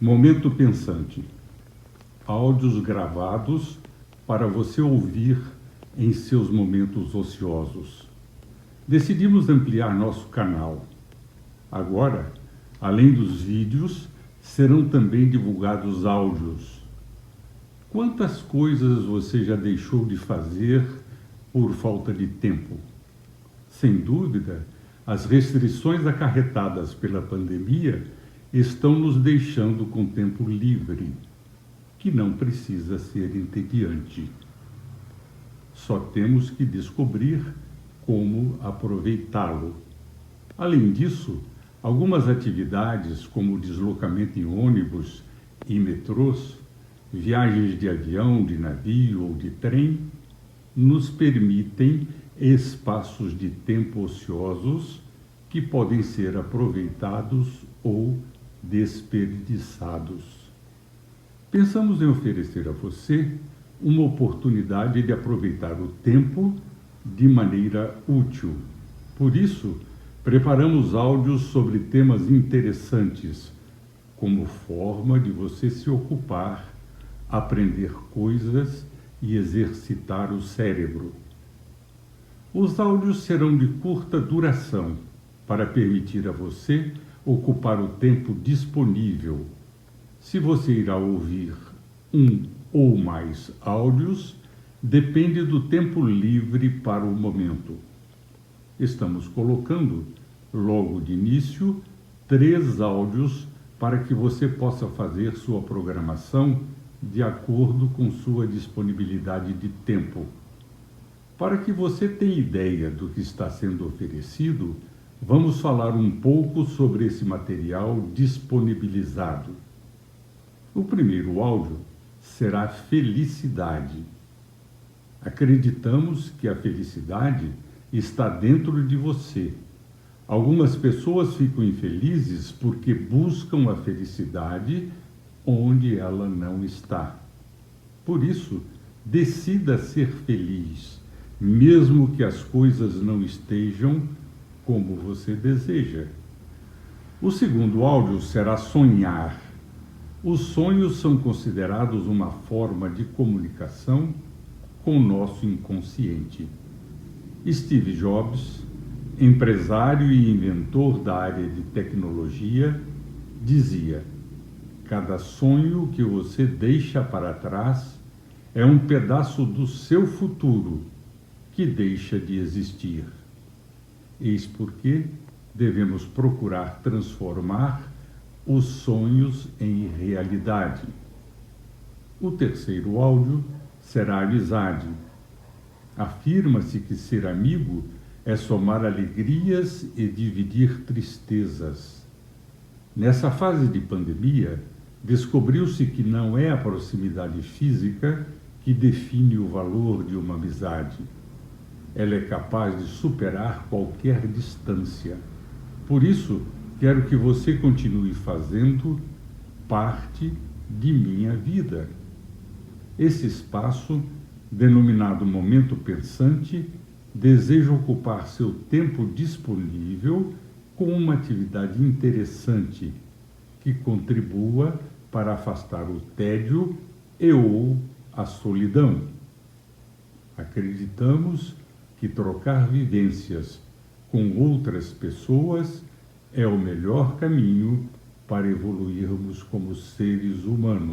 Momento Pensante. Áudios gravados para você ouvir em seus momentos ociosos. Decidimos ampliar nosso canal. Agora, além dos vídeos, serão também divulgados áudios. Quantas coisas você já deixou de fazer por falta de tempo? Sem dúvida, as restrições acarretadas pela pandemia estão nos deixando com tempo livre, que não precisa ser entediante. Só temos que descobrir como aproveitá-lo. Além disso, algumas atividades, como deslocamento em ônibus e metrôs, viagens de avião, de navio ou de trem, nos permitem espaços de tempo ociosos que podem ser aproveitados ou desperdiçados. Pensamos em oferecer a você uma oportunidade de aproveitar o tempo de maneira útil. Por isso, preparamos áudios sobre temas interessantes, como forma de você se ocupar, aprender coisas e exercitar o cérebro. Os áudios serão de curta duração para permitir a você ocupar o tempo disponível. Se você irá ouvir um ou mais áudios, depende do tempo livre para o momento. Estamos colocando, logo de início, três áudios para que você possa fazer sua programação de acordo com sua disponibilidade de tempo. Para que você tenha ideia do que está sendo oferecido, vamos falar um pouco sobre esse material disponibilizado. O primeiro áudio será felicidade. Acreditamos que a felicidade está dentro de você. Algumas pessoas ficam infelizes porque buscam a felicidade onde ela não está. Por isso, decida ser feliz, mesmo que as coisas não estejam como você deseja. O segundo áudio será sonhar. Os sonhos são considerados uma forma de comunicação com o nosso inconsciente. Steve Jobs, empresário e inventor da área de tecnologia, dizia: Cada sonho que você deixa para trás é um pedaço do seu futuro que deixa de existir. Eis porque devemos procurar transformar os sonhos em realidade. O terceiro áudio será amizade. Afirma-se que ser amigo é somar alegrias e dividir tristezas. Nessa fase de pandemia, descobriu-se que não é a proximidade física que define o valor de uma amizade ela é capaz de superar qualquer distância. Por isso, quero que você continue fazendo parte de minha vida. Esse espaço, denominado Momento Pensante, deseja ocupar seu tempo disponível com uma atividade interessante que contribua para afastar o tédio e ou a solidão. Acreditamos que trocar vivências com outras pessoas é o melhor caminho para evoluirmos como seres humanos.